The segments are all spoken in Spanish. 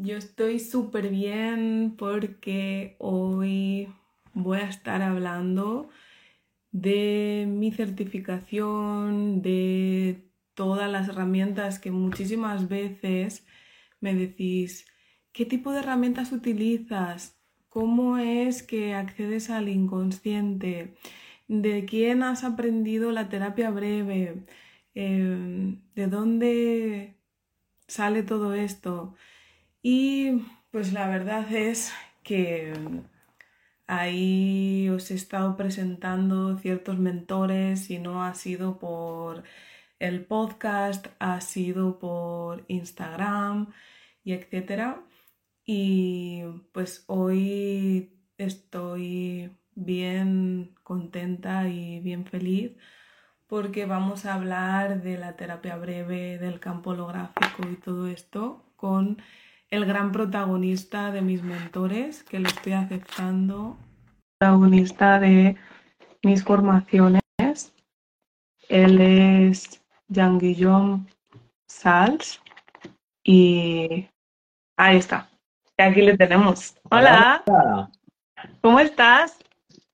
Yo estoy súper bien porque hoy voy a estar hablando de mi certificación, de todas las herramientas que muchísimas veces me decís, ¿qué tipo de herramientas utilizas? ¿Cómo es que accedes al inconsciente? ¿De quién has aprendido la terapia breve? Em, ¿De dónde sale todo esto? Y pues la verdad es que ahí os he estado presentando ciertos mentores y no ha sido por el podcast, ha sido por Instagram y etcétera. Y pues hoy estoy bien contenta y bien feliz porque vamos a hablar de la terapia breve, del campo holográfico y todo esto con el gran protagonista de mis mentores, que lo estoy aceptando, protagonista de mis formaciones. Él es Jean-Guillaume Sals y ahí está. Aquí le tenemos. Hola. ¿Cómo estás?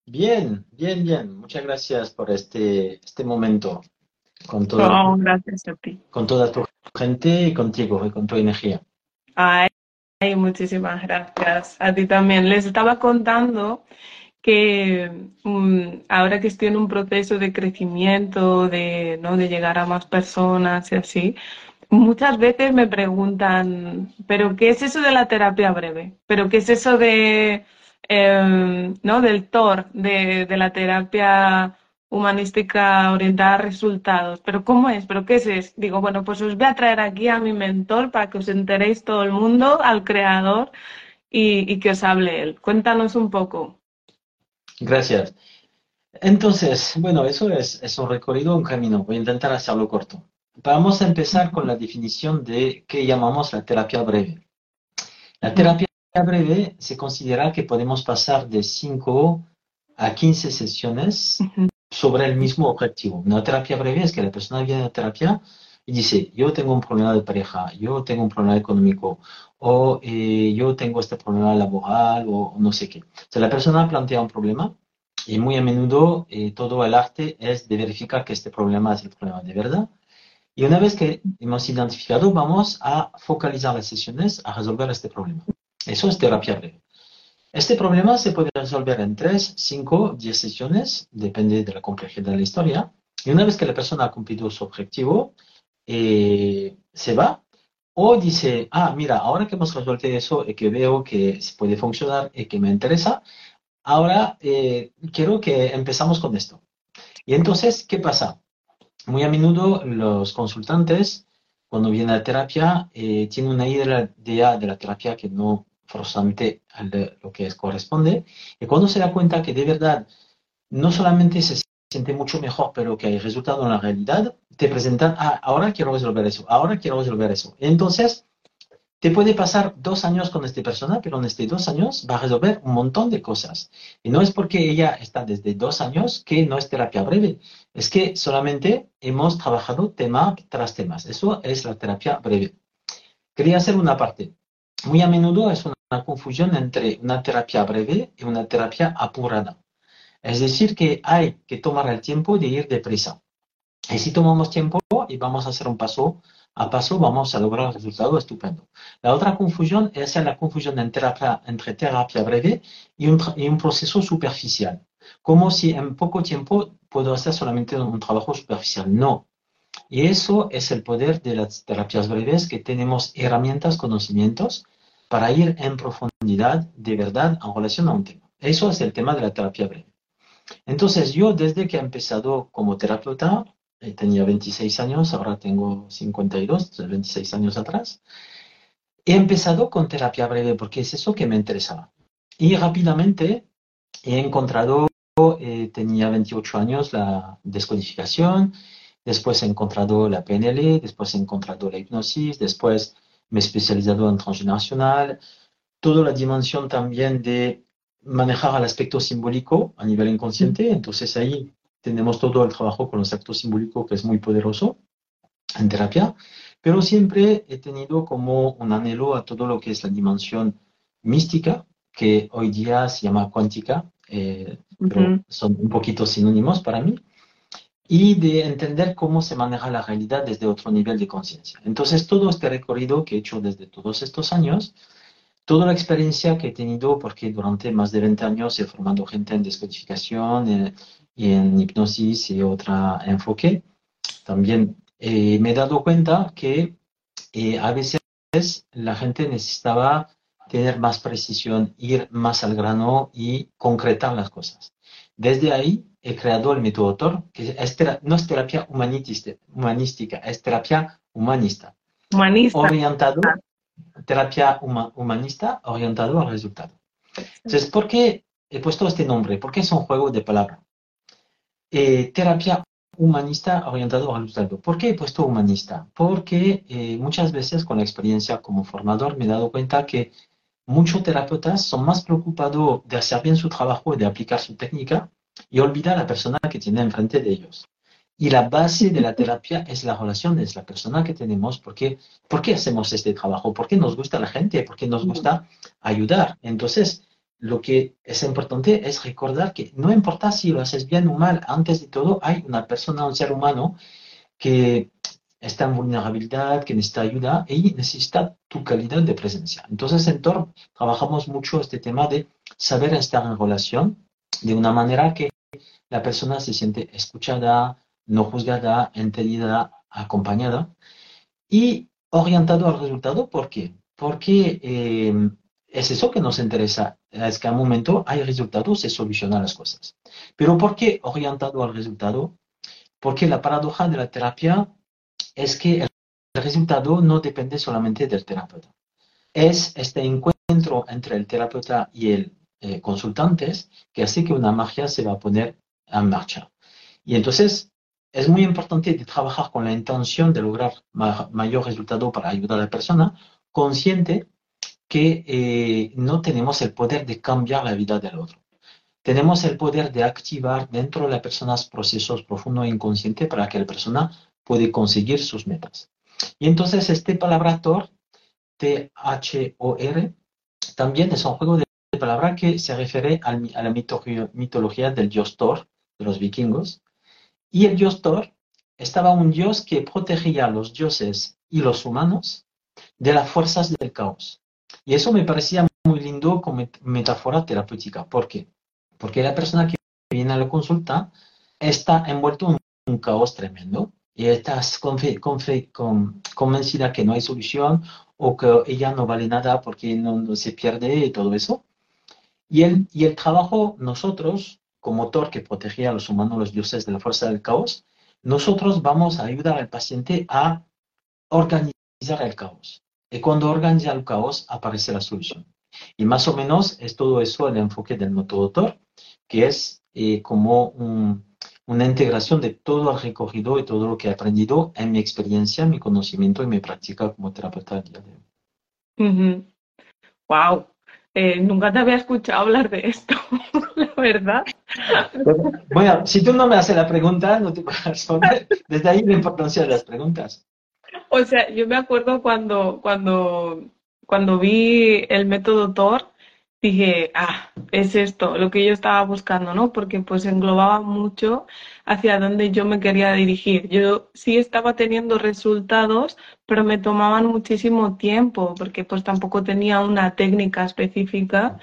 Bien, bien, bien. Muchas gracias por este, este momento. Con toda, gracias a ti. Con toda tu gente y contigo y con tu energía. Ay, muchísimas gracias. A ti también. Les estaba contando que mm, ahora que estoy en un proceso de crecimiento, de, ¿no? de llegar a más personas y así, muchas veces me preguntan, ¿pero qué es eso de la terapia breve? ¿Pero qué es eso de, em, ¿no? del TOR, de, de la terapia humanística orientada a resultados. ¿Pero cómo es? ¿Pero qué es? Digo, bueno, pues os voy a traer aquí a mi mentor para que os enteréis todo el mundo, al creador, y, que os hable él. Cuéntanos un poco. Gracias. Entonces, bueno, eso es, es un recorrido, un camino. Voy a intentar hacerlo corto. Vamos a empezar con la definición de qué llamamos la terapia breve. La terapia breve se considera que podemos pasar de 5 a 15 sesiones sobre el mismo objetivo. Una terapia breve es que la persona viene a terapia y dice, yo tengo un problema de pareja, yo tengo un problema económico, o eh, yo tengo este problema laboral, o no sé qué. O sea, la persona plantea un problema y muy a menudo eh, todo el arte es de verificar que este problema es el problema de verdad. Y una vez que hemos identificado, vamos a focalizar las sesiones a resolver este problema. Eso es terapia breve. Este problema se puede resolver en 3, 5, 10 sesiones, depende de la complejidad de la historia. Y una vez que la persona ha cumplido su objetivo, eh, se va o dice, ah, mira, ahora que hemos resuelto eso y que veo que puede funcionar y que me interesa, ahora eh, quiero que empezamos con esto. Y entonces, ¿qué pasa? Muy a menudo los consultantes, cuando vienen a terapia, eh, tienen una idea de la terapia que no forzosamente lo que corresponde, y cuando se da cuenta que de verdad no solamente se siente mucho mejor, pero que hay resultado en la realidad, te presentan, ah, ahora quiero resolver eso, ahora quiero resolver eso. Entonces, te puede pasar dos años con esta persona, pero en estos dos años va a resolver un montón de cosas. Y no es porque ella está desde dos años que no es terapia breve, es que solamente hemos trabajado tema tras temas. Eso es la terapia breve. Quería hacer una parte. Muy a menudo es una confusión entre una terapia breve y una terapia apurada. Es decir, que hay que tomar el tiempo de ir deprisa. Y si tomamos tiempo y vamos a hacer un paso a paso, vamos a lograr un resultado estupendo. La otra confusión es la confusión entre terapia breve y un, y un proceso superficial. Como si en poco tiempo puedo hacer solamente un trabajo superficial. No. Y eso es el poder de las terapias breves, que tenemos herramientas, conocimientos para ir en profundidad de verdad en relación a un tema. Eso es el tema de la terapia breve. Entonces yo desde que he empezado como terapeuta, eh, tenía 26 años, ahora tengo 52, 26 años atrás, he empezado con terapia breve porque es eso que me interesaba. Y rápidamente he encontrado, eh, tenía 28 años, la descodificación, después he encontrado la PNL, después he encontrado la hipnosis, después me he especializado en transgeneracional, toda la dimensión también de manejar el aspecto simbólico a nivel inconsciente, entonces ahí tenemos todo el trabajo con los actos simbólicos que es muy poderoso en terapia, pero siempre he tenido como un anhelo a todo lo que es la dimensión mística, que hoy día se llama cuántica, eh, pero son un poquito sinónimos para mí, y de entender cómo se maneja la realidad desde otro nivel de conciencia. Entonces, todo este recorrido que he hecho desde todos estos años, toda la experiencia que he tenido, porque durante más de 20 años he formado gente en descodificación eh, y en hipnosis y otro enfoque, también eh, me he dado cuenta que eh, a veces la gente necesitaba tener más precisión, ir más al grano y concretar las cosas. Desde ahí he creado el método TOR, que no es terapia humanística, es terapia humanista. Humanista. Orientado, terapia humanista orientado al resultado. Entonces, ¿por qué he puesto este nombre? Porque es un juego de palabras. Eh, terapia humanista orientado al resultado. ¿Por qué he puesto humanista? Porque eh, muchas veces con la experiencia como formador me he dado cuenta que muchos terapeutas son más preocupados de hacer bien su trabajo y de aplicar su técnica y olvidar a la persona que tiene enfrente de ellos. Y la base de la terapia es la relación, es la persona que tenemos. Porque, ¿Por qué hacemos este trabajo? Porque nos gusta la gente, porque nos gusta ayudar. Entonces, lo que es importante es recordar que no importa si lo haces bien o mal, antes de todo hay una persona, un ser humano que está en vulnerabilidad, que necesita ayuda y necesita tu calidad de presencia. Entonces, en TOR trabajamos mucho este tema de saber estar en relación de una manera que la persona se siente escuchada, no juzgada, entendida, acompañada y orientado al resultado. ¿Por qué? Porque eh, es eso que nos interesa, es que al momento hay resultados, se solucionan las cosas. Pero ¿por qué orientado al resultado? Porque la paradoja de la terapia es que el resultado no depende solamente del terapeuta. Es este encuentro entre el terapeuta y el eh, consultante que hace que una magia se va a poner en marcha. Y entonces es muy importante trabajar con la intención de lograr mayor resultado para ayudar a la persona, consciente que eh, no tenemos el poder de cambiar la vida del otro. Tenemos el poder de activar dentro de la persona procesos profundos e inconscientes para que la persona puede conseguir sus metas. Y entonces este palabra Thor, T-H-O-R, también es un juego de palabras que se refiere a la mitología del dios Thor, de los vikingos. Y el dios Thor estaba un dios que protegía a los dioses y los humanos de las fuerzas del caos. Y eso me parecía muy lindo como metáfora terapéutica. ¿Por qué? Porque la persona que viene a la consulta está envuelto en un caos tremendo y estás convencida que no hay solución o que ella no vale nada porque no, se pierde y todo eso. Y el, y el trabajo, nosotros, como motor que protegía a los humanos, los dioses de la fuerza del caos, nosotros vamos a ayudar al paciente a organizar el caos. Y cuando organiza el caos, aparece la solución. Y más o menos es todo eso el enfoque del motor, que es eh, como un, una integración de todo el recorrido y todo lo que he aprendido en mi experiencia, mi conocimiento y mi práctica como terapeuta día de hoy. Wow, eh, nunca te había escuchado hablar de esto, la verdad. Bueno, si tú no me haces la pregunta, no te puedo responder. Desde ahí la importancia de las preguntas. O sea, yo me acuerdo cuando, cuando, cuando vi el método TOR, dije, ah, es esto, lo que yo estaba buscando, ¿no? Porque pues englobaba mucho hacia donde yo me quería dirigir. Yo sí estaba teniendo resultados, pero me tomaban muchísimo tiempo, porque pues tampoco tenía una técnica específica.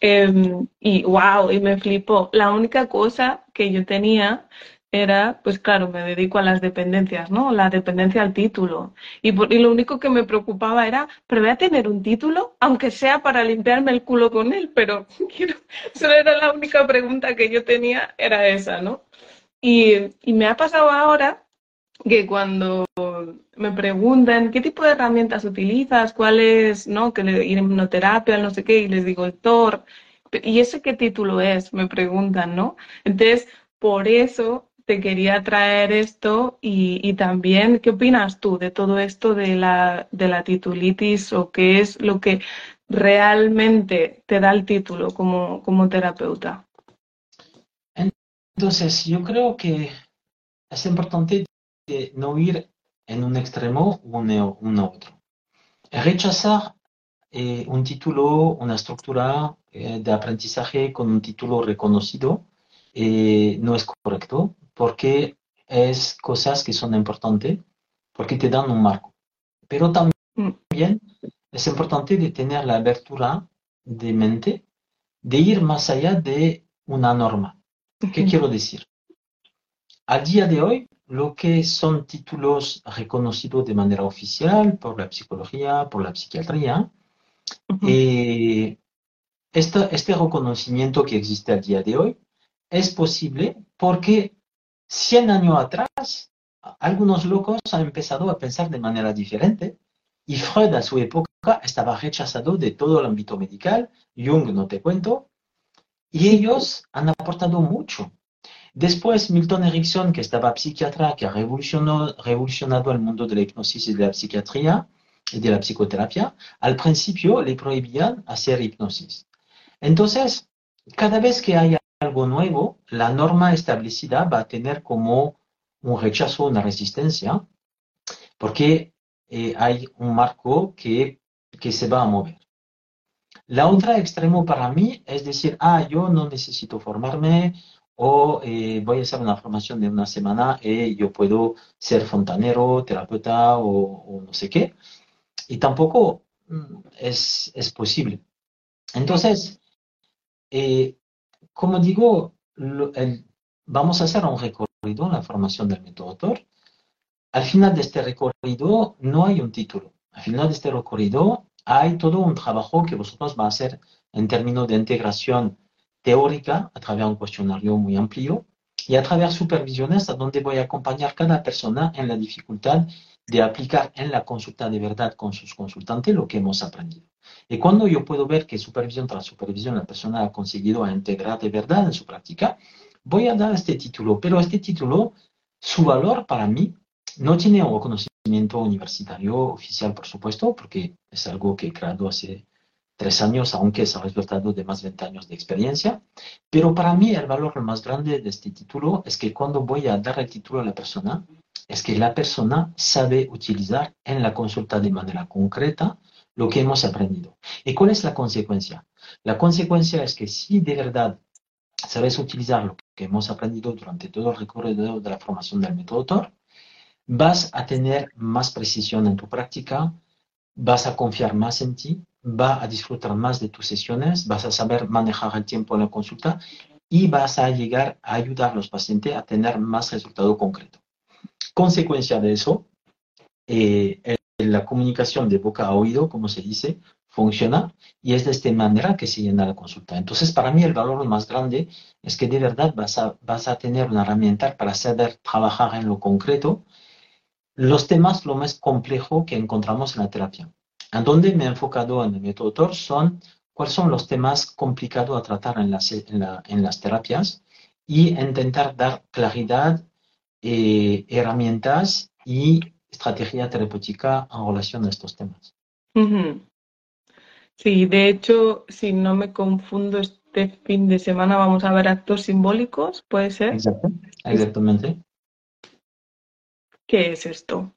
Em, y wow, y me flipó. La única cosa que yo tenía era, pues claro, me dedico a las dependencias, ¿no? La dependencia al título. Y, lo único que me preocupaba era, pero voy a tener un título, aunque sea para limpiarme el culo con él, pero quiero, solo era la única pregunta que yo tenía, era esa, ¿no? Y, y me ha pasado ahora que cuando me preguntan qué tipo de herramientas utilizas, cuál es, ¿no? Que le hipnoterapia, no sé qué, y les digo el ¿y ese qué título es? Me preguntan, ¿no? Entonces, por eso te quería traer esto y, también, ¿qué opinas tú de todo esto de la, de la titulitis o qué es lo que realmente te da el título como, como terapeuta? Entonces, yo creo que es importante no ir en un extremo o en otro. Rechazar eh, un título, una estructura eh, de aprendizaje con un título reconocido eh, no es correcto porque es cosas que son importantes porque te dan un marco. Pero también es importante de tener la abertura de mente de ir más allá de una norma. ¿Qué quiero decir? Al día de hoy, lo que son títulos reconocidos de manera oficial por la psicología, por la psiquiatría, eh, este reconocimiento que existe al día de hoy es posible porque 100 años atrás algunos locos han empezado a pensar de manera diferente. Y Freud a su época estaba rechazado de todo el ámbito medical, Jung no te cuento, y ellos han aportado mucho. Después, Milton Erickson, que estaba psiquiatra, que ha revolucionado el mundo de la hipnosis y de la psiquiatría y de la psicoterapia, al principio le prohibían hacer hipnosis. Entonces, cada vez que hay algo nuevo, la norma establecida va a tener como un rechazo, una resistencia, porque eh, hay un marco que, que se va a mover. La otra extremo para mí es decir, ah, yo no necesito formarme, o eh, voy a hacer una formación de una semana y yo puedo ser fontanero, terapeuta o, no sé qué. Y tampoco mm, es, es posible. Entonces, eh, como digo, vamos a hacer un recorrido en la formación del método autor. Al final de este recorrido no hay un título. Al final de este recorrido hay todo un trabajo que vosotros va a hacer en términos de integración teórica a través de un cuestionario muy amplio y a través de supervisiones a donde voy a acompañar cada persona en la dificultad de aplicar en la consulta de verdad con sus consultantes lo que hemos aprendido. Y cuando yo puedo ver que supervisión tras supervisión la persona ha conseguido integrar de verdad en su práctica, voy a dar este título. Pero este título, su valor para mí no tiene un conocimiento universitario oficial, por supuesto, porque es algo que he creado hace tres años, aunque es el resultado de más de 20 años de experiencia. Pero para mí el valor más grande de este título es que cuando voy a dar el título a la persona, es que la persona sabe utilizar en la consulta de manera concreta lo que hemos aprendido. ¿Y cuál es la consecuencia? La consecuencia es que si de verdad sabes utilizar lo que hemos aprendido durante todo el recorrido de la formación del método TOR, vas a tener más precisión en tu práctica, vas a confiar más en ti, va a disfrutar más de tus sesiones, vas a saber manejar el tiempo en la consulta y vas a llegar a ayudar a los pacientes a tener más resultado concreto. Consecuencia de eso, eh, la comunicación de boca a oído, como se dice, funciona y es de esta manera que se llena la consulta. Entonces, para mí el valor más grande es que de verdad vas a, vas a tener una herramienta para saber trabajar en lo concreto los temas lo más complejo que encontramos en la terapia. En donde me he enfocado en el método TOR son cuáles son los temas complicados a tratar en las, en, las terapias y intentar dar claridad, eh, herramientas y estrategia terapéutica en relación a estos temas. Sí, de hecho, si no me confundo, este fin de semana vamos a ver actos simbólicos, ¿puede ser? Exacto, exactamente. ¿Qué es esto?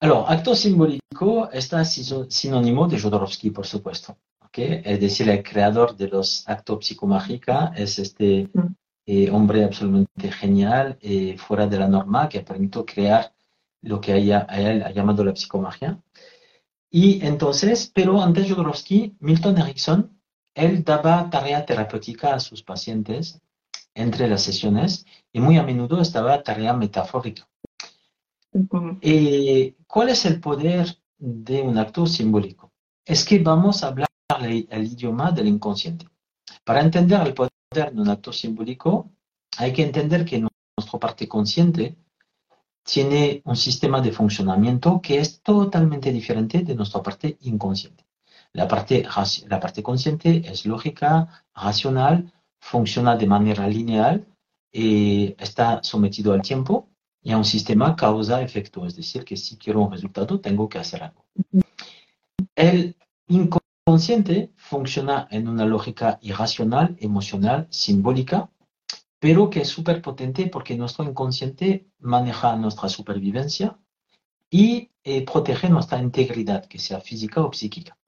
Alors, acto simbólico está sinónimo de Jodorowsky, por supuesto. ¿okay? Es decir, el creador de los actos psicomágica es este. Eh, hombre absolutamente genial, eh, fuera de la norma, que ha permitido crear lo que él ha llamado la psicomagia. Y entonces, pero antes de Jodorowsky, Milton Erickson, él daba tarea terapéutica a sus pacientes entre las sesiones y muy a menudo estaba tarea metafórica. Eh, ¿Cuál es el poder de un acto simbólico? Es que vamos a hablar el, idioma del inconsciente. Para entender el poder de un acto simbólico, hay que entender que nuestra parte consciente tiene un sistema de funcionamiento que es totalmente diferente de nuestra parte inconsciente. La parte, la parte consciente es lógica, racional, funciona de manera lineal, y está sometido al tiempo y a un sistema causa-efecto. Es decir, que si quiero un resultado, tengo que hacer algo. El inconsciente funciona en una lógica irracional, emocional, simbólica, pero que es súper potente porque nuestro inconsciente maneja nuestra supervivencia y eh, protege nuestra integridad, que sea física o psíquica.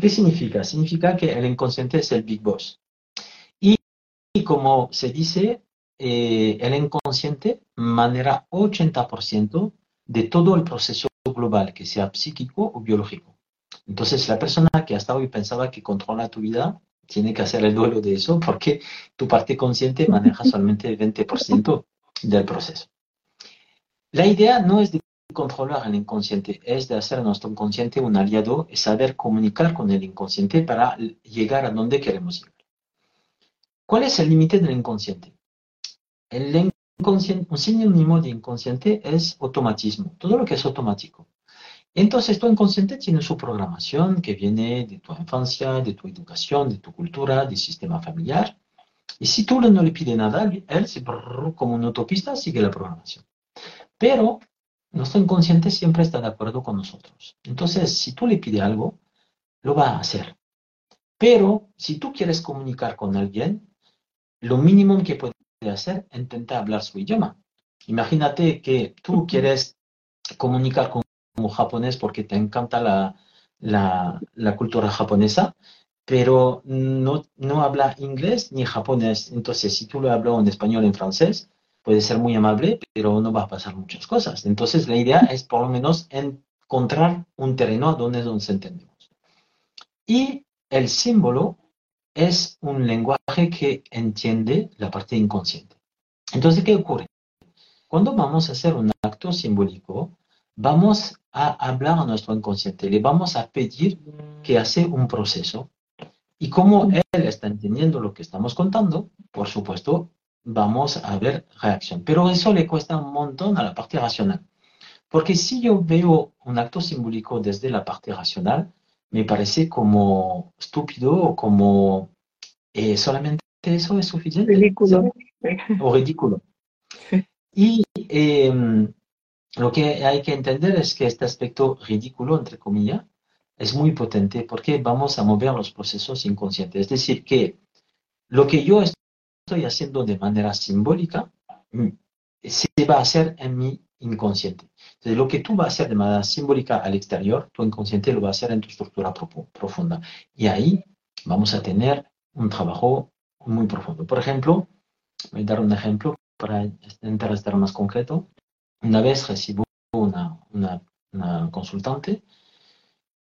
¿Qué significa? Significa que el inconsciente es el big boss. Y, como se dice, eh, el inconsciente maneja 80% de todo el proceso global, que sea psíquico o biológico. Entonces, la persona que hasta hoy pensaba que controla tu vida, tiene que hacer el duelo de eso porque tu parte consciente maneja solamente el 20% del proceso. La idea no es de controlar el inconsciente, es de hacer a nuestro inconsciente un aliado y saber comunicar con el inconsciente para llegar a donde queremos llegar. ¿Cuál es el límite del inconsciente? El inconsciente, un sinónimo de inconsciente es automatismo, todo lo que es automático. Entonces tu inconsciente tiene su programación que viene de tu infancia, de tu educación, de tu cultura, del sistema familiar. Y si tú no le pides nada, él, como una autopista, sigue la programación. Pero nuestro inconsciente siempre está de acuerdo con nosotros. Entonces, si tú le pides algo, lo va a hacer. Pero si tú quieres comunicar con alguien, lo mínimo que puede hacer es intentar hablar su idioma. Imagínate que tú quieres comunicar con como japonés porque te encanta la, la, cultura japonesa, pero no, no habla inglés ni japonés. Entonces, si tú lo hablas en español en francés, puede ser muy amable, pero no va a pasar muchas cosas. Entonces, la idea es por lo menos encontrar un terreno donde nos entendemos. Y el símbolo es un lenguaje que entiende la parte inconsciente. Entonces, ¿qué ocurre? Cuando vamos a hacer un acto simbólico, vamos a hablar a nuestro inconsciente, le vamos a pedir que hace un proceso. Y como él está entendiendo lo que estamos contando, por supuesto, vamos a ver reacción. Pero eso le cuesta un montón a la parte racional. Porque si yo veo un acto simbólico desde la parte racional, me parece como estúpido o como eh, solamente eso es suficiente. Ridículo. O ridículo. Y em, lo que hay que entender es que este aspecto ridículo, entre comillas, es muy potente porque vamos a mover los procesos inconscientes. Es decir, que lo que yo estoy haciendo de manera simbólica mm, se va a hacer en mi inconsciente. Entonces, lo que tú vas a hacer de manera simbólica al exterior, tu inconsciente lo va a hacer en tu estructura profunda. Y ahí vamos a tener un trabajo muy profundo. Por ejemplo, voy a dar un ejemplo para intentar estar más concreto. Una vez recibo una, una, consultante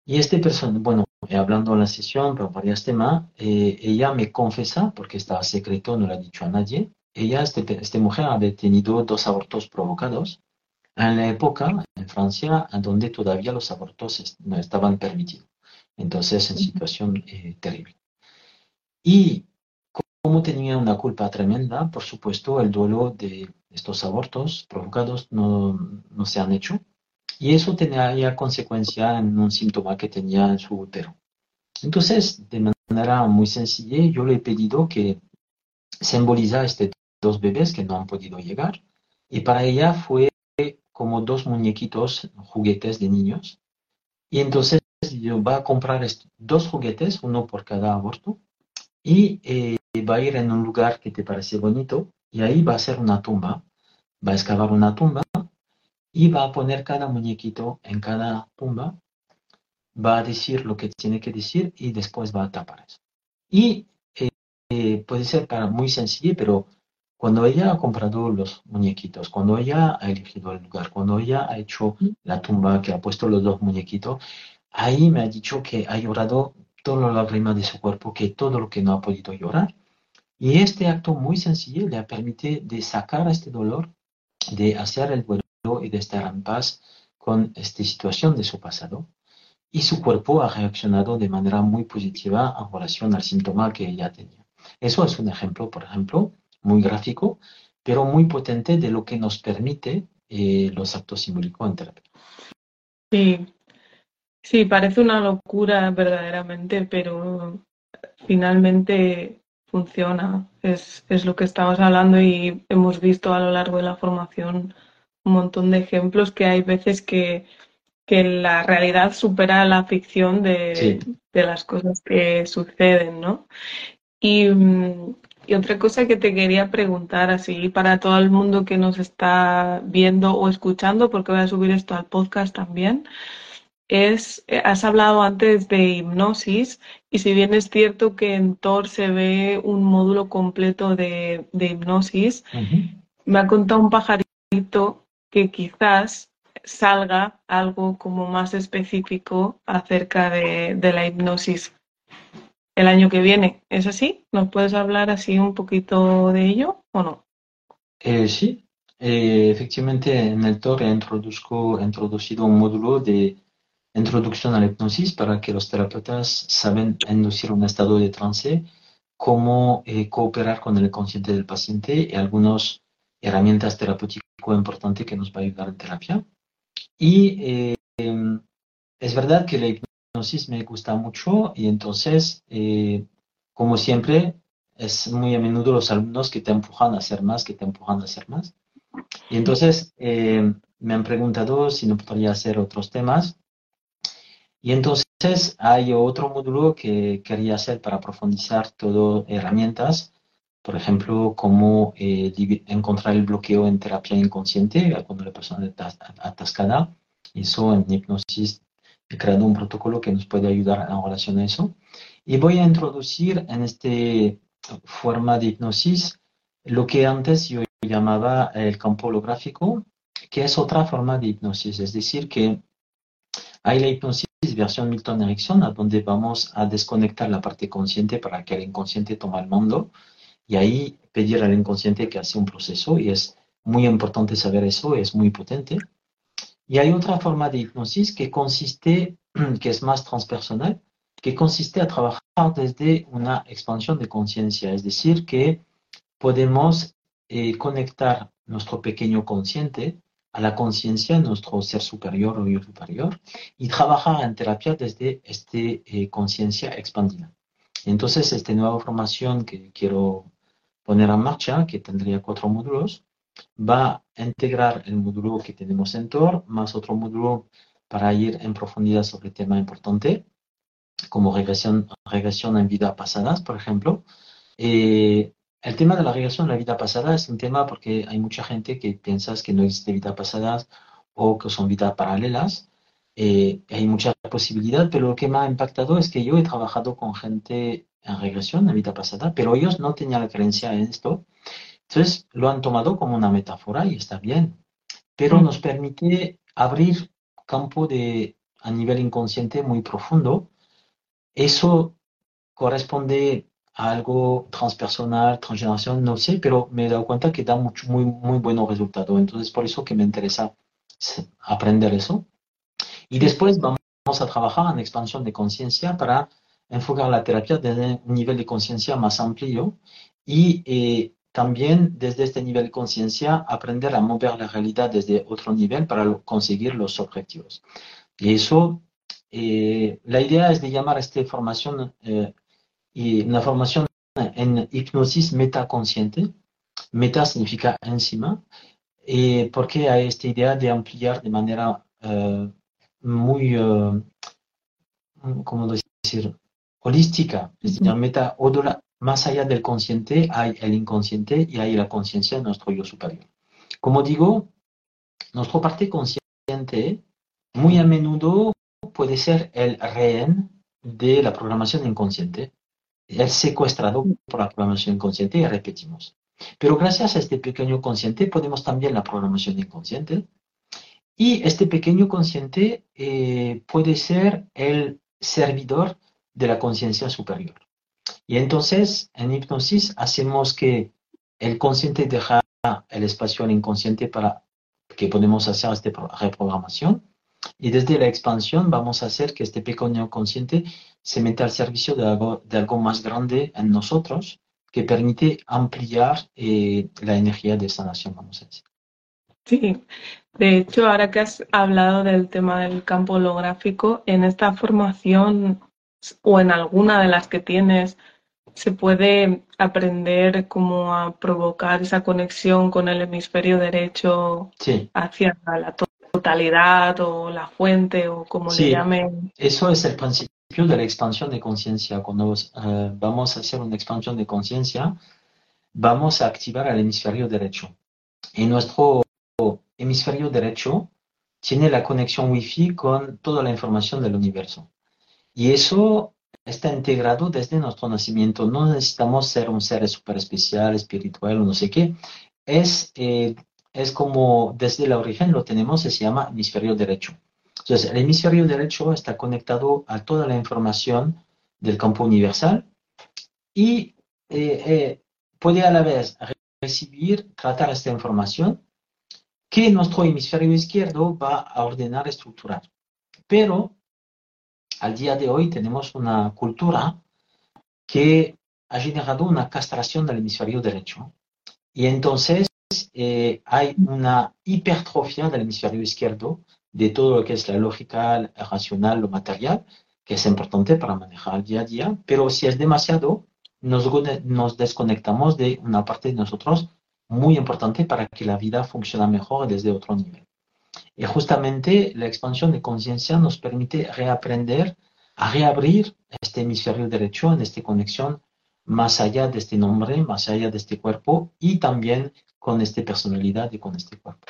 y este persona, bueno, hablando en la sesión por varios temas, eh, ella me confesa, porque estaba secreto, no lo ha dicho a nadie, ella, este, esta mujer, había tenido dos abortos provocados en la época en Francia donde todavía los abortos no estaban permitidos. Entonces, en situación eh, terrible. Y como tenía una culpa tremenda, por supuesto, el duelo de estos abortos provocados no, no se han hecho. Y eso tenía consecuencia en un síntoma que tenía en su útero. Entonces, de manera muy sencilla, yo le he pedido que simboliza estos dos bebés que no han podido llegar. Y para ella fue como dos muñequitos, juguetes de niños. Y entonces yo va a comprar dos juguetes, uno por cada aborto, y eh, va a ir en un lugar que te parece bonito y ahí va a hacer una tumba, va a excavar una tumba y va a poner cada muñequito en cada tumba, va a decir lo que tiene que decir y después va a tapar eso. Y eh, eh, puede ser para muy sencillo, pero cuando ella ha comprado los muñequitos, cuando ella ha elegido el lugar, cuando ella ha hecho la tumba, que ha puesto los dos muñequitos, ahí me ha dicho que ha llorado toda la lágrima de su cuerpo, que todo lo que no ha podido llorar. Y este acto muy sencillo le ha permitido de sacar este dolor, de hacer el duelo y de estar en paz con esta situación de su pasado. Y su cuerpo ha reaccionado de manera muy positiva en relación al síntoma que ella tenía. Eso es un ejemplo, por ejemplo, muy gráfico, pero muy potente de lo que nos permite eh, los actos simbólicos en terapia. Sí, sí, parece una locura verdaderamente, pero finalmente funciona. Es, es lo que estamos hablando y hemos visto a lo largo de la formación un montón de ejemplos que hay veces que, que la realidad supera la ficción de, de las cosas que suceden, ¿no? Y, mm, y otra cosa que te quería preguntar, así para todo el mundo que nos está viendo o escuchando, porque voy a subir esto al podcast también, es, eh, has hablado antes de hipnosis y si bien es cierto que en Tor se ve un módulo completo de, de hipnosis, me ha contado un pajarito que quizás salga algo como más específico acerca de, de la hipnosis el año que viene. ¿Es así? ¿Nos puedes hablar así un poquito de ello o no? Eh, sí, eh, efectivamente en el TOR he introducido un módulo de introducción a la hipnosis para que los terapeutas saben inducir un estado de trance, cómo eh, cooperar con el consciente del paciente y algunas herramientas terapéuticas importantes que nos va a ayudar en terapia. Y em, es verdad que la hipnosis me gusta mucho y entonces, eh, como siempre, es muy a menudo los alumnos que te empujan a hacer más, que te empujan a hacer más. Y entonces eh, me han preguntado si no podría hacer otros temas. Y entonces hay otro módulo que quería hacer para profundizar todo herramientas, por ejemplo, cómo eh, encontrar el bloqueo en terapia inconsciente cuando la persona está atascada. Eso en hipnosis he creado un protocolo que nos puede ayudar en relación a eso. Y voy a introducir en este forma de hipnosis lo que antes yo llamaba el campo holográfico, que es otra forma de hipnosis. Es decir, que hay la hipnosis versión Milton Erickson, a donde vamos a desconectar la parte consciente para que el inconsciente tome el mando y ahí pedir al inconsciente que hace un proceso y es muy importante saber eso, es muy potente. Y hay otra forma de hipnosis que consiste, que es más transpersonal, que consiste a trabajar desde una expansión de conciencia, es decir, que podemos eh, conectar nuestro pequeño consciente a la conciencia, nuestro ser superior o yo superior, y trabajar en terapia desde esta eh, conciencia expandida. Entonces, esta nueva formación que quiero poner en marcha, que tendría cuatro módulos, va a integrar el módulo que tenemos en TOR, más otro módulo para ir en profundidad sobre tema importante, como regresión, regresión en vida pasadas, por ejemplo. Eh, el tema de la regresión en la vida pasada es un tema porque hay mucha gente que piensa que no existe vida pasadas o que son vidas paralelas. Eh, hay mucha posibilidad, pero lo que me ha impactado es que yo he trabajado con gente en regresión en vida pasada, pero ellos no tenían la creencia en esto. Entonces lo han tomado como una metáfora y está bien, pero mm. nos permite abrir campo de, a nivel inconsciente muy profundo. Eso corresponde algo transpersonal, transgeneración, no sé, pero me he dado cuenta que da mucho, muy, muy buenos resultados. Entonces, por eso que me interesa aprender eso. Y después vamos a trabajar en expansión de conciencia para enfocar la terapia desde un nivel de conciencia más amplio y eh, también desde este nivel de conciencia aprender a mover la realidad desde otro nivel para conseguir los objetivos. Y eso, eh, la idea es de llamar a esta formación eh, y una formación en hipnosis metaconsciente. Meta significa encima, y porque hay esta idea de ampliar de manera uh, muy, uh, ¿cómo decir? Holística. Es decir, meta, más allá del consciente hay el inconsciente y hay la conciencia de nuestro yo superior. Como digo, nuestra parte consciente muy a menudo puede ser el rehén de la programación inconsciente el secuestrado por la programación inconsciente y repetimos. Pero gracias a este pequeño consciente podemos también la programación inconsciente y este pequeño consciente eh, puede ser el servidor de la conciencia superior. Y entonces en hipnosis hacemos que el consciente deja el espacio al inconsciente para que podemos hacer esta reprogramación y desde la expansión vamos a hacer que este pequeño consciente se meta al servicio de algo, de algo más grande en nosotros que permite ampliar eh, la energía de sanación, vamos a decir. Sí, de hecho, ahora que has hablado del tema del campo holográfico, en esta formación o en alguna de las que tienes, se puede aprender cómo a provocar esa conexión con el hemisferio derecho hacia la totalidad o la fuente o como le llamen. Eso es el principio de la expansión de conciencia. Cuando eh, vamos a hacer una expansión de conciencia, vamos a activar el hemisferio derecho. Y nuestro hemisferio derecho tiene la conexión Wi-Fi con toda la información del universo. Y eso está integrado desde nuestro nacimiento. No necesitamos ser un ser súper especial, espiritual o no sé qué. Es, eh, es como desde el origen lo tenemos, se llama hemisferio derecho. Entonces, el hemisferio derecho está conectado a toda la información del campo universal y eh, eh, puede a la vez recibir, tratar esta información que nuestro hemisferio izquierdo va a ordenar, estructurar. Pero al día de hoy tenemos una cultura que ha generado una castración del hemisferio derecho. Y entonces eh, hay una hipertrofia del hemisferio izquierdo de todo lo que es la lógica, racional, lo material, que es importante para manejar el día a día, pero si es demasiado, nos, nos desconectamos de una parte de nosotros muy importante para que la vida funcione mejor desde otro nivel. Y justamente la expansión de conciencia nos permite reaprender a reabrir este hemisferio derecho en esta conexión más allá de este nombre, más allá de este cuerpo y también con esta personalidad y con este cuerpo.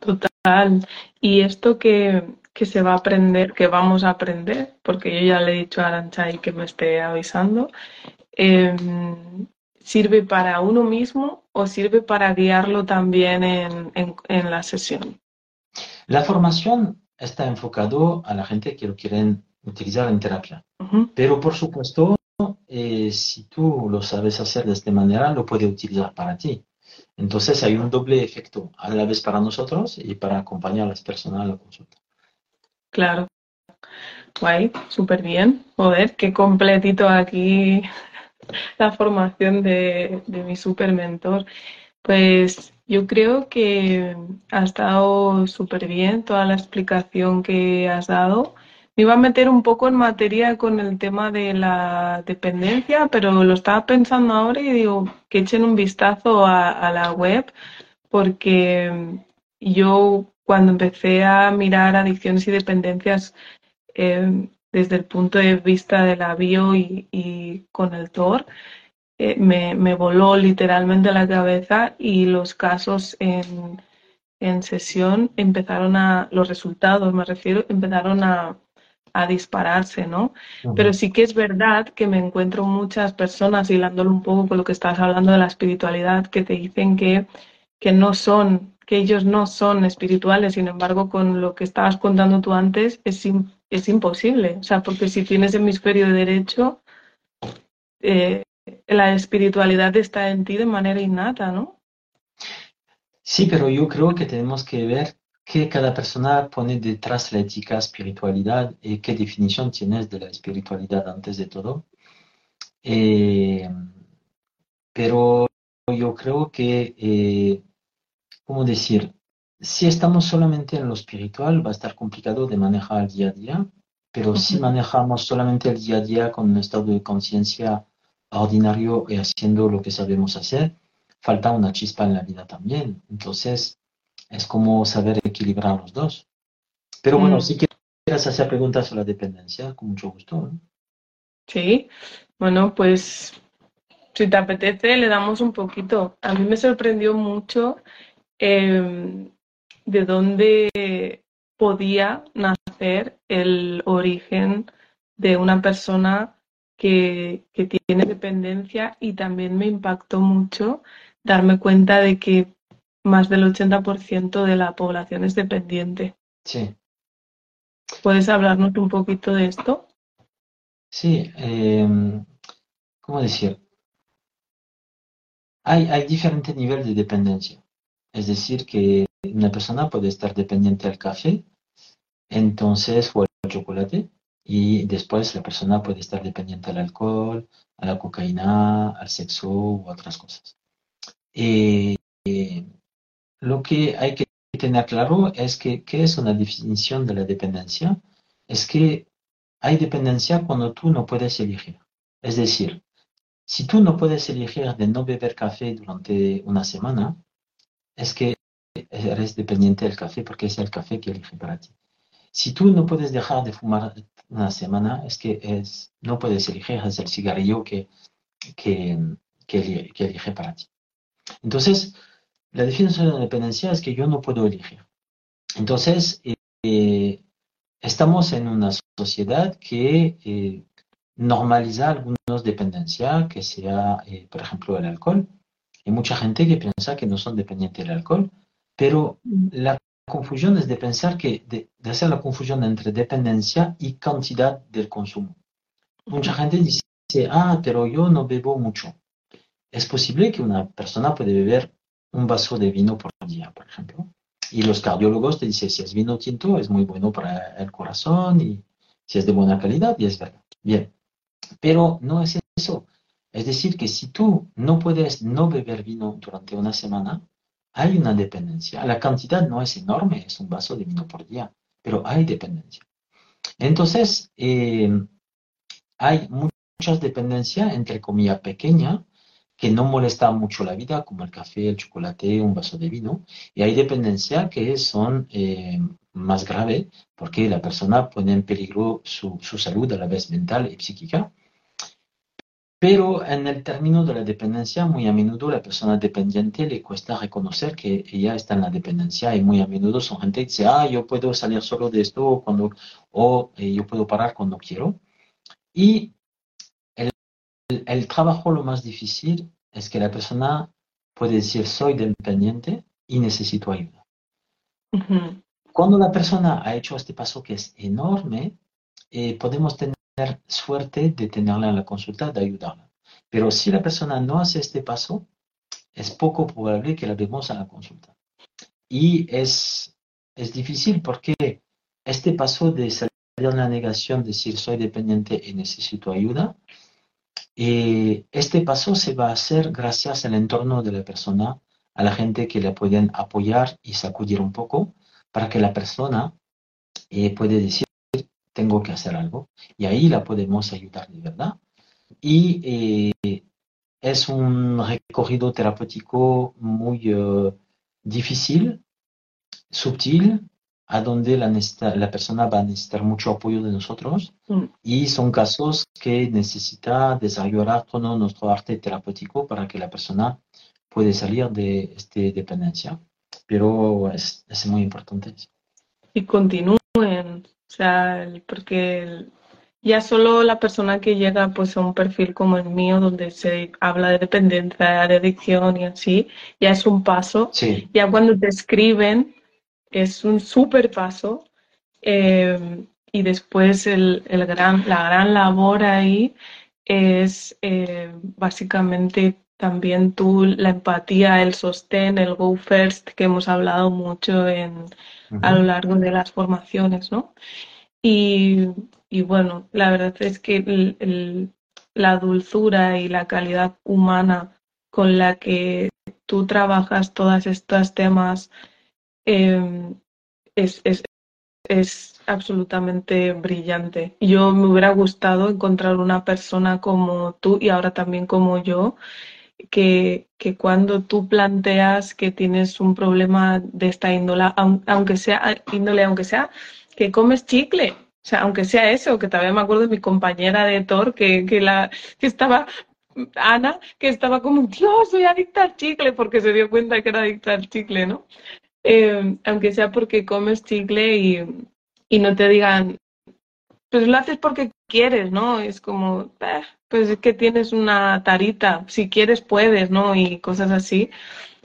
Total. Y esto que, que se va a aprender, que vamos a aprender, porque yo ya le he dicho a Arancha que me esté avisando, em, ¿sirve para uno mismo o sirve para guiarlo también en, en la sesión? La formación está enfocado a la gente que lo quieren utilizar en terapia. Pero por supuesto, eh, si tú lo sabes hacer de esta manera, lo puede utilizar para ti. Entonces hay un doble efecto, a la vez para nosotros y para acompañar a las personas a la consulta. Claro. Guay, súper bien. Joder, qué completito aquí la formación de, mi super mentor. Pues yo creo que ha estado súper bien toda la explicación que has dado. Me iba a meter un poco en materia con el tema de la dependencia, pero lo estaba pensando ahora y digo que echen un vistazo a, la web, porque yo cuando empecé a mirar adicciones y dependencias eh, desde el punto de vista de la bio y, con el TOR, eh, me, me, voló literalmente la cabeza y los casos en, en sesión empezaron a, los resultados me refiero, empezaron a, a dispararse, ¿no? Pero sí que es verdad que me encuentro muchas personas, hilándolo un poco con lo que estás hablando de la espiritualidad, que te dicen que, que no son, que ellos no son espirituales, sin embargo, con lo que estabas contando tú antes, es, es imposible. O sea, porque si tienes hemisferio derecho, eh, la espiritualidad está en ti de manera innata, ¿no? Sí, pero yo creo que tenemos que ver que cada persona pone detrás la ética espiritualidad y qué definición tienes de la espiritualidad antes de todo. Eh, pero yo creo que, eh, ¿cómo decir? Si estamos solamente en lo espiritual, va a estar complicado de manejar el día a día, pero si manejamos solamente el día a día con un estado de conciencia ordinario y haciendo lo que sabemos hacer, falta una chispa en la vida también. Entonces, es como saber equilibrar los dos. Pero bueno, mm. si quieres hacer preguntas sobre la dependencia, con mucho gusto. Sí, bueno, pues si te apetece, le damos un poquito. A mí me sorprendió mucho em, de dónde podía nacer el origen de una persona que, que, tiene dependencia y también me impactó mucho darme cuenta de que más del 80% de la población es dependiente. Sí. ¿Puedes hablarnos un poquito de esto? Sí, em, ¿cómo decir? Hay, hay diferentes niveles de dependencia. Es decir, que una persona puede estar dependiente al café, entonces, o al chocolate, y después la persona puede estar dependiente al alcohol, a la cocaína, al sexo u otras cosas. Eh, lo que hay que tener claro es que, ¿qué es una definición de la dependencia? Es que hay dependencia cuando tú no puedes elegir. Es decir, si tú no puedes elegir de no beber café durante una semana, es que eres dependiente del café porque es el café que elige para ti. Si tú no puedes dejar de fumar una semana, es que es, no puedes elegir, es el cigarrillo que, que, que, elige para ti. Entonces, la definición de la dependencia es que yo no puedo elegir. Entonces, eh, estamos en una sociedad que eh, normaliza algunas dependencias, que sea, eh, por ejemplo, el alcohol. Hay mucha gente que piensa que no son dependientes del alcohol, pero mm. la confusión es de pensar que, de, hacer la confusión entre dependencia y cantidad del consumo. Mucha gente dice, ah, pero yo no bebo mucho. Es posible que una persona puede beber un vaso de vino por día, por ejemplo. Y los cardiólogos te dicen, si es vino tinto, es muy bueno para el corazón y si es de buena calidad, y es verdad. Bien, pero no es eso. Es decir, que si tú no puedes no beber vino durante una semana, hay una dependencia. La cantidad no es enorme, es un vaso de vino por día, pero hay dependencia. Entonces, eh, hay muchas dependencias, entre comillas, pequeñas, que no molesta mucho la vida, como el café, el chocolate, un vaso de vino, y hay dependencias que son eh, más graves porque la persona pone en peligro su, su salud a la vez mental y psíquica pero en el término de la dependencia, muy a menudo la persona dependiente le cuesta reconocer que ella está en la dependencia y muy a menudo son gente que dice, ah, yo puedo salir solo de esto cuando, o eh, yo puedo parar cuando quiero. Y el, trabajo lo más difícil es que la persona puede decir, soy dependiente y necesito ayuda. Cuando la persona ha hecho este paso que es enorme, eh, podemos tener suerte de tenerla en la consulta, de ayudarla. Pero si la persona no hace este paso, es poco probable que la vemos a la consulta. Y es, es difícil porque este paso de salir de la negación, decir soy dependiente y necesito ayuda, eh, este paso se va a hacer gracias al entorno de la persona, a la gente que le pueden apoyar y sacudir un poco para que la persona eh, puede decir tengo que hacer algo y ahí la podemos ayudar de verdad. Y eh, es un recorrido terapéutico muy eh, difícil, sutil, a donde la, la, persona va a necesitar mucho apoyo de nosotros mm. y son casos que necesita desarrollar todo nuestro arte terapéutico para que la persona pueda salir de esta dependencia. Pero es, es muy importante. Y continúen o sea, porque ya solo la persona que llega pues a un perfil como el mío, donde se habla de dependencia, de adicción y así, ya es un paso. Ya cuando te escriben es un súper paso. Eh, y después el, el, gran, la gran labor ahí es eh, básicamente también tú, la empatía, el sostén, el go first, que hemos hablado mucho en, a lo largo de las formaciones, ¿no? Y, bueno, la verdad es que la dulzura y la calidad humana con la que tú trabajas todos estos temas em, es, es, absolutamente brillante. Yo me hubiera gustado encontrar una persona como tú y ahora también como yo que, que, cuando tú planteas que tienes un problema de esta índole, aunque sea índole, aunque sea que comes chicle, o sea, aunque sea eso, que todavía me acuerdo de mi compañera de Thor, que, que, la, que estaba, Ana, que estaba como, Dios, soy adicta al chicle, porque se dio cuenta que era adicta al chicle, ¿no? Eh, aunque sea porque comes chicle y, y no te digan, pues lo haces porque quieres, ¿no? Es como, eh, pues es que tienes una tarita, si quieres puedes, ¿no? Y cosas así.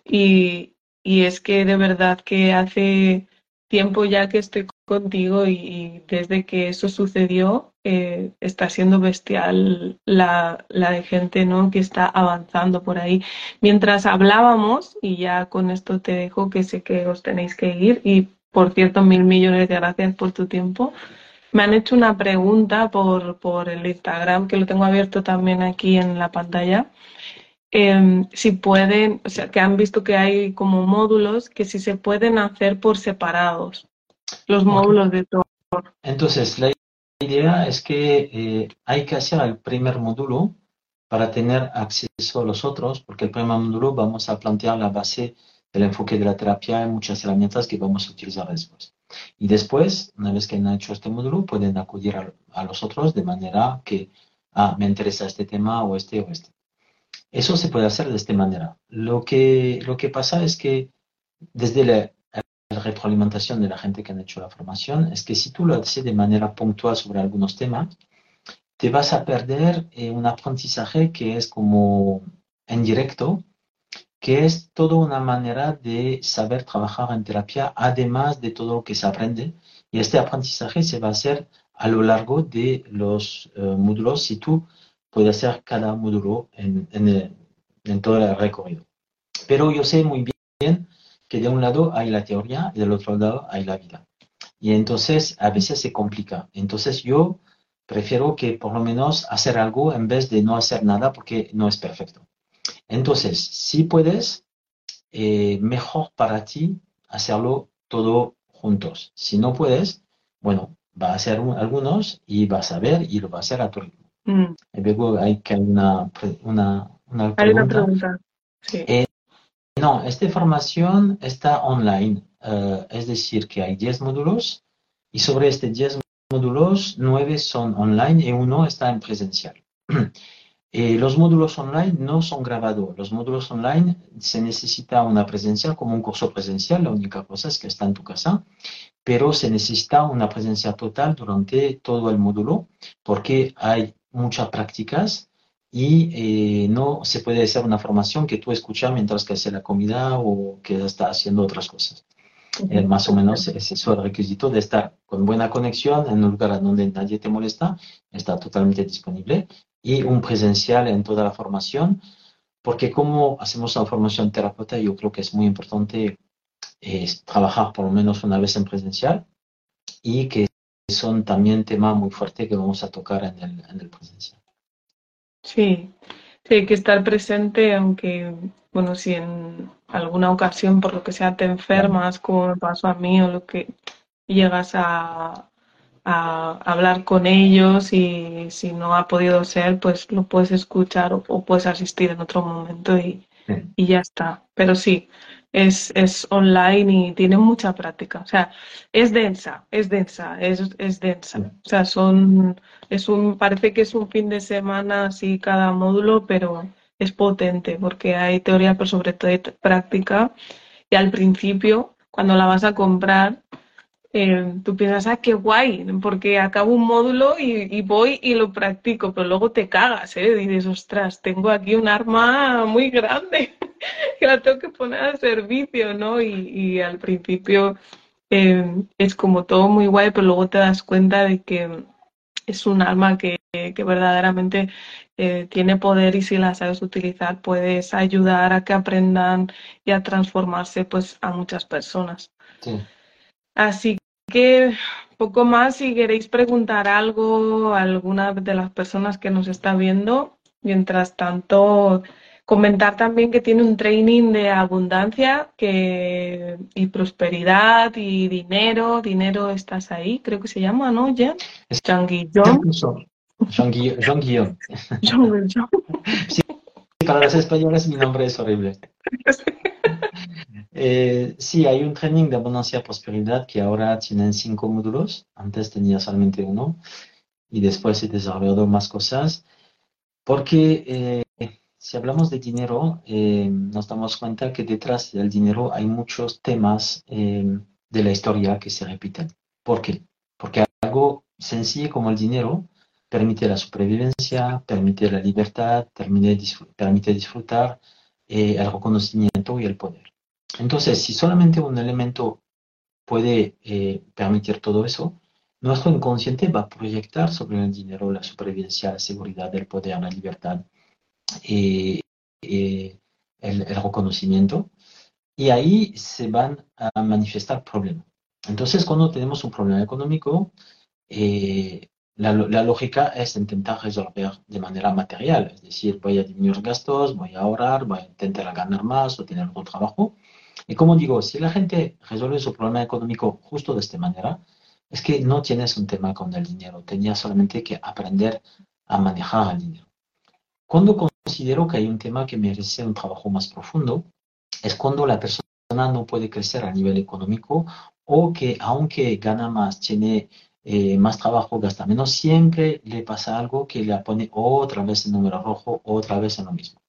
Y, y es que de verdad que hace tiempo ya que estoy contigo y, desde que eso sucedió eh, está siendo bestial la, la, de gente ¿no? que está avanzando por ahí. Mientras hablábamos, y ya con esto te dejo que sé que os tenéis que ir, y por cierto, mil millones de gracias por tu tiempo. Me han hecho una pregunta por, por el Instagram, que lo tengo abierto también aquí en la pantalla. em, si pueden, o sea, que han visto que hay como módulos que si se pueden hacer por separados, los módulos de todo. Entonces, la idea es que eh, hay que hacer el primer módulo para tener acceso a los otros, porque el primer módulo vamos a plantear la base del enfoque de la terapia y muchas herramientas que vamos a utilizar después. Y después, una vez que han hecho este módulo, pueden acudir a, los otros de manera que, ah, me interesa este tema o este o este. Eso se puede hacer de esta manera. Lo que, lo que pasa es que desde la, retroalimentación de la gente que han hecho la formación, es que si tú lo haces de manera puntual sobre algunos temas, te vas a perder eh, un aprendizaje que es como en directo, que es toda una manera de saber trabajar en terapia, además de todo lo que se aprende. Y este aprendizaje se va a hacer a lo largo de los eh, módulos, si tú puedes hacer cada módulo en, en, todo el recorrido. Pero yo sé muy bien que de un lado hay la teoría y del otro lado hay la vida. Y entonces a veces se complica. Entonces yo prefiero que por lo menos hacer algo en vez de no hacer nada porque no es perfecto. Entonces, si puedes, eh, mejor para ti hacerlo todo juntos. Si no puedes, bueno, va a hacer algunos y vas a ver y lo va a hacer a tu ritmo. Mm. Y luego hay que una, una, una Hay una pregunta. Sí. Eh, no, esta formación está online. Eh, es decir, que hay 10 módulos y sobre estos 10 módulos, 9 son online y uno está en presencial. Eh, los módulos online no son grabados. Los módulos online se necesita una presencia como un curso presencial. La única cosa es que está en tu casa, pero se necesita una presencia total durante todo el módulo porque hay muchas prácticas y eh, no se puede hacer una formación que tú escuchas mientras que haces la comida o que está haciendo otras cosas. Eh, más o menos es eso el requisito de estar con buena conexión en un lugar donde nadie te molesta, está totalmente disponible y un presencial en toda la formación, porque como hacemos la formación terapeuta, yo creo que es muy importante eh, trabajar por lo menos una vez en presencial y que son también temas muy fuertes que vamos a tocar en el, en el presencial. Sí, sí, hay que estar presente, aunque, bueno, si en alguna ocasión, por lo que sea, te enfermas, como me pasó a mí, o lo que llegas a, a hablar con ellos y si no ha podido ser, pues lo puedes escuchar o, puedes asistir en otro momento y, y, ya está. Pero sí, es, es online y tiene mucha práctica. O sea, es densa, es densa, es, es densa. O sea, son, es un, parece que es un fin de semana así cada módulo, pero es potente porque hay teoría, pero sobre todo hay práctica. Y al principio, cuando la vas a comprar, eh, tú piensas, ah, qué guay, porque acabo un módulo y, voy y lo practico, pero luego te cagas, ¿eh? dices, ostras, tengo aquí un arma muy grande que la tengo que poner al servicio, ¿no? Y, al principio eh, es como todo muy guay, pero luego te das cuenta de que es un arma que, verdaderamente eh, tiene poder y si la sabes utilizar puedes ayudar a que aprendan y a transformarse pues a muchas personas. Así que poco más, si queréis preguntar algo a alguna de las personas que nos está viendo, mientras tanto, comentar también que tiene un training de abundancia que, y prosperidad y dinero. Dinero, estás ahí, creo que se llama, ¿no? Ya. Jean Guillaume. Jean Guillaume. Sí, para los españoles mi nombre es horrible. Eh, sí, hay un training de abundancia y prosperidad que ahora tienen cinco módulos. Antes tenía solamente uno y después he desarrollado más cosas. Porque eh, si hablamos de dinero, eh, nos damos cuenta que detrás del dinero hay muchos temas de la historia que se repiten. ¿Por qué? Porque algo sencillo como el dinero permite la supervivencia, permite la libertad, permite, disfrutar el reconocimiento y el poder. Entonces, si solamente un elemento puede eh, permitir todo eso, nuestro inconsciente va a proyectar sobre el dinero la supervivencia, la seguridad, el poder, la libertad, y, el, reconocimiento, y ahí se van a manifestar problemas. Entonces, cuando tenemos un problema económico, eh, la, lógica es intentar resolver de manera material, es decir, voy a disminuir gastos, voy a ahorrar, voy a intentar ganar más o tener un trabajo. Y como digo, si la gente resuelve su problema económico justo de esta manera, es que no tienes un tema con el dinero, tenías solamente que aprender a manejar el dinero. Cuando considero que hay un tema que merece un trabajo más profundo, es cuando la persona no puede crecer a nivel económico o que aunque gana más, tiene eh, más trabajo, gasta menos, siempre le pasa algo que le pone otra vez el número rojo, otra vez en lo mismo.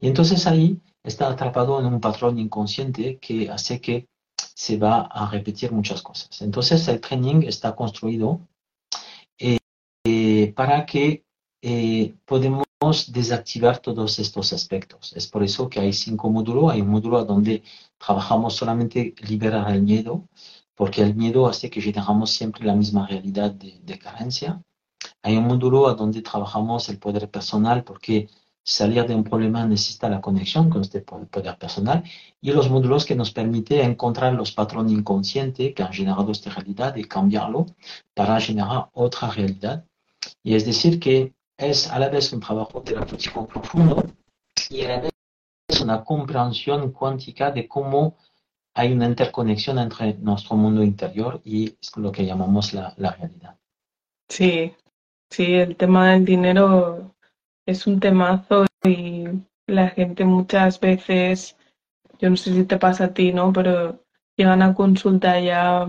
Y entonces ahí está atrapado en un patrón inconsciente que hace que se va a repetir muchas cosas. Entonces el training está construido eh, eh, para que podemos desactivar todos estos aspectos. Es por eso que hay cinco módulos. Hay un módulo donde trabajamos solamente liberar el miedo, porque el miedo hace que generamos siempre la misma realidad de, carencia. Hay un módulo donde trabajamos el poder personal, porque salir de un problema necesita la conexión con este poder personal. Y los módulos que nos permiten encontrar los patrones inconscientes que han generado esta realidad y cambiarlo para generar otra realidad. Y es decir, que es a la vez un trabajo terapéutico profundo y a la vez una comprensión cuántica de cómo hay una interconexión entre nuestro mundo interior y lo que llamamos la, realidad. Sí, sí, el tema del dinero es un temazo y la gente muchas veces, yo no sé si te pasa a ti, ¿no? Pero llegan a consulta ya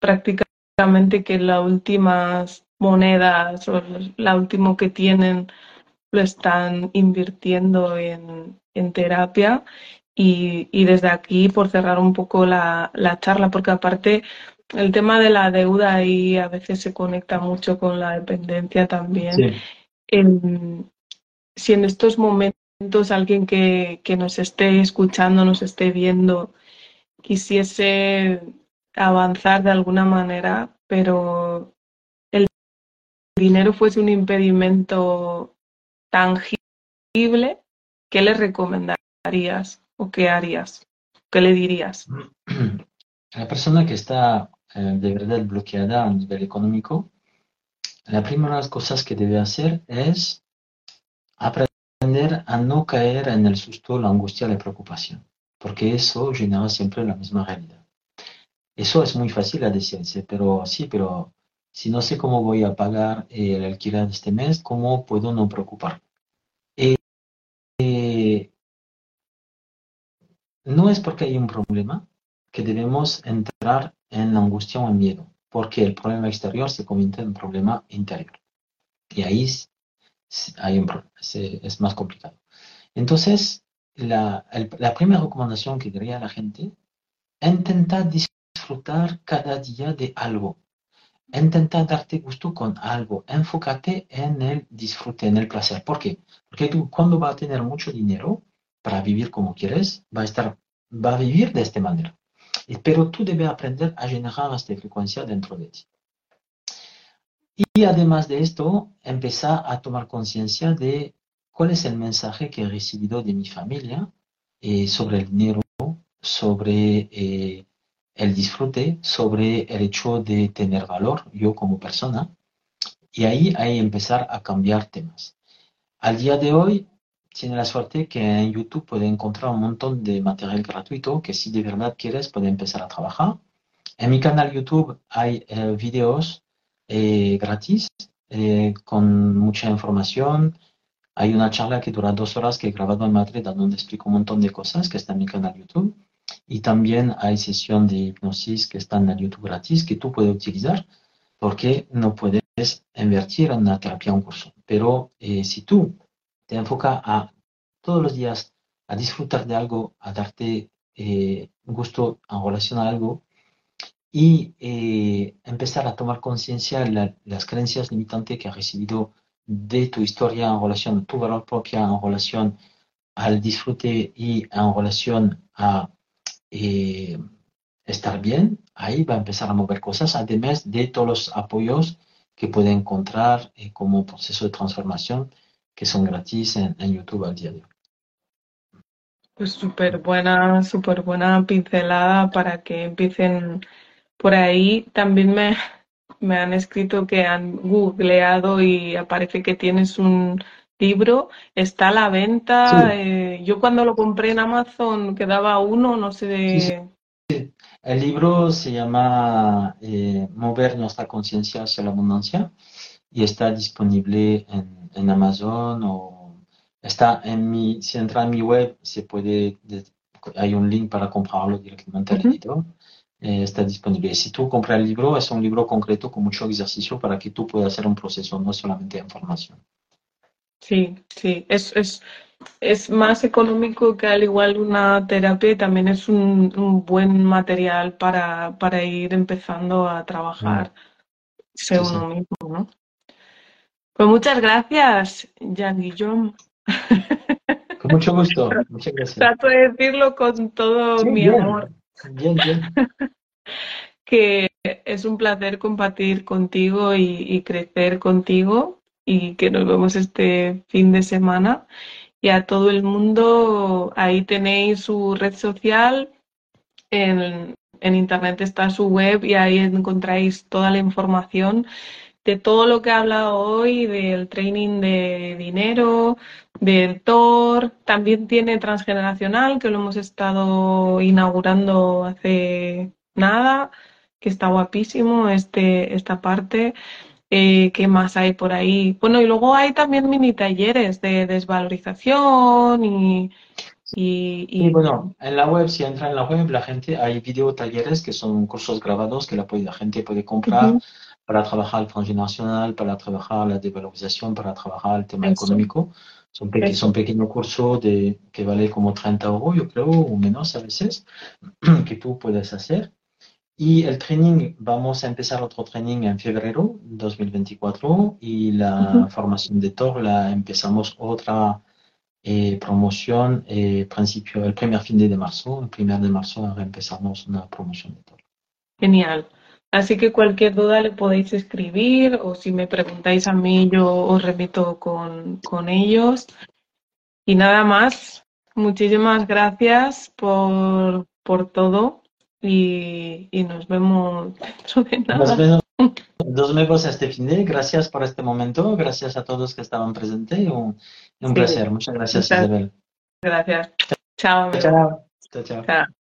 prácticamente que las últimas monedas o la último que tienen lo están invirtiendo en, terapia y, desde aquí, por cerrar un poco la, charla, porque aparte el tema de la deuda ahí a veces se conecta mucho con la dependencia también. Si en estos momentos alguien que, que nos esté escuchando, nos esté viendo, quisiese avanzar de alguna manera, pero dinero fuese un impedimento tangible, ¿qué le recomendarías o qué harías? ¿Qué le dirías? A la persona que está eh, de verdad bloqueada a nivel económico, la primera de las cosas que debe hacer es aprender a no caer en el susto, la angustia, la preocupación, porque eso genera siempre la misma realidad. Eso es muy fácil a decirse, pero sí, pero si no sé cómo voy a pagar el alquiler de este mes, ¿cómo puedo no preocuparme? Eh, no es porque hay un problema que debemos entrar en la angustia o en miedo, porque el problema exterior se convierte en un problema interior. Y ahí hay un es más complicado. Entonces, la, primera recomendación que diría a la gente, intenta disfrutar cada día de algo intenta darte gusto con algo, enfócate en el disfrute, en el placer. ¿Por qué? Porque tú cuando vas a tener mucho dinero para vivir como quieres, va a estar, va a vivir de esta manera. Pero tú debes aprender a generar esta frecuencia dentro de ti. Y además de esto, empezar a tomar conciencia de cuál es el mensaje que he recibido de mi familia eh, sobre el dinero, sobre eh, el disfrute sobre el hecho de tener valor yo como persona y ahí hay empezar a cambiar temas. Al día de hoy tiene la suerte que en YouTube puede encontrar un montón de material gratuito que si de verdad quieres puede empezar a trabajar. En mi canal YouTube hay eh, videos eh, gratis eh, con mucha información. Hay una charla que dura dos horas que he grabado en Madrid donde explico un montón de cosas que está en mi canal YouTube. Y también hay sesión de hipnosis que están en YouTube gratis que tú puedes utilizar porque no puedes invertir en una terapia, un curso. Pero eh, si tú te enfocas a todos los días a disfrutar de algo, a darte eh, gusto en relación a algo y eh, empezar a tomar conciencia de las creencias limitantes que has recibido de tu historia en relación a tu valor propia, en relación al disfrute y en relación a eh, estar bien, ahí va a empezar a mover cosas, además de todos los apoyos que puede encontrar eh, como proceso de transformación que son gratis en, YouTube al día de hoy. Pues súper buena, súper buena pincelada para que empiecen por ahí. También me, me han escrito que han googleado y aparece que tienes un libro. Está a la venta. Eh, yo cuando lo compré en Amazon quedaba uno, no sé de... El libro se llama eh, Mover nuestra conciencia hacia la abundancia y está disponible en, en, Amazon o está en mi, si entra en mi web, se puede, hay un link para comprarlo directamente al libro. Eh, está disponible. Si tú compras el libro, es un libro concreto con mucho ejercicio para que tú puedas hacer un proceso, no solamente información. Sí, sí, es, es, es más económico que al igual una terapia y también es un, un buen material para, para, ir empezando a trabajar mm. uno mismo, ¿no? Pues muchas gracias, Jan Guillaume. Con mucho gusto, muchas gracias. Trato de decirlo con todo mi amor. Bien, bien. que es un placer compartir contigo y, crecer contigo y que nos vemos este fin de semana. Y a todo el mundo, ahí tenéis su red social, en, en internet está su web y ahí encontráis toda la información de todo lo que he hablado hoy, del training de dinero, del TOR, también tiene transgeneracional, que lo hemos estado inaugurando hace nada, que está guapísimo este, esta parte. Eh, ¿Qué más hay por ahí? Bueno, y luego hay también mini talleres de desvalorización y, y, bueno, en la web, si entra en la web, la gente, hay video talleres que son cursos grabados que la, la gente puede comprar para trabajar el transgeneracional, para trabajar la devalorización, para trabajar el tema económico. Son, son pequeños cursos de, que vale como 30 euros, yo creo, o menos a veces, que tú puedes hacer. Y el training, vamos a empezar otro training en febrero 2024 y la formación de TOR la empezamos otra eh, promoción eh, principio, el primer fin de marzo. El primer de marzo empezamos una promoción de TOR. Genial. Así que cualquier duda le podéis escribir o si me preguntáis a mí yo os repito con, con ellos. Y nada más, muchísimas gracias por, por todo y, y, nos vemos dentro de nada. Nos vemos, nos vemos este fin de Gracias por este momento. Gracias a todos que estaban presentes. Un, un placer. Muchas gracias, Isabel. Gracias. Chao. Chao. chao. chao.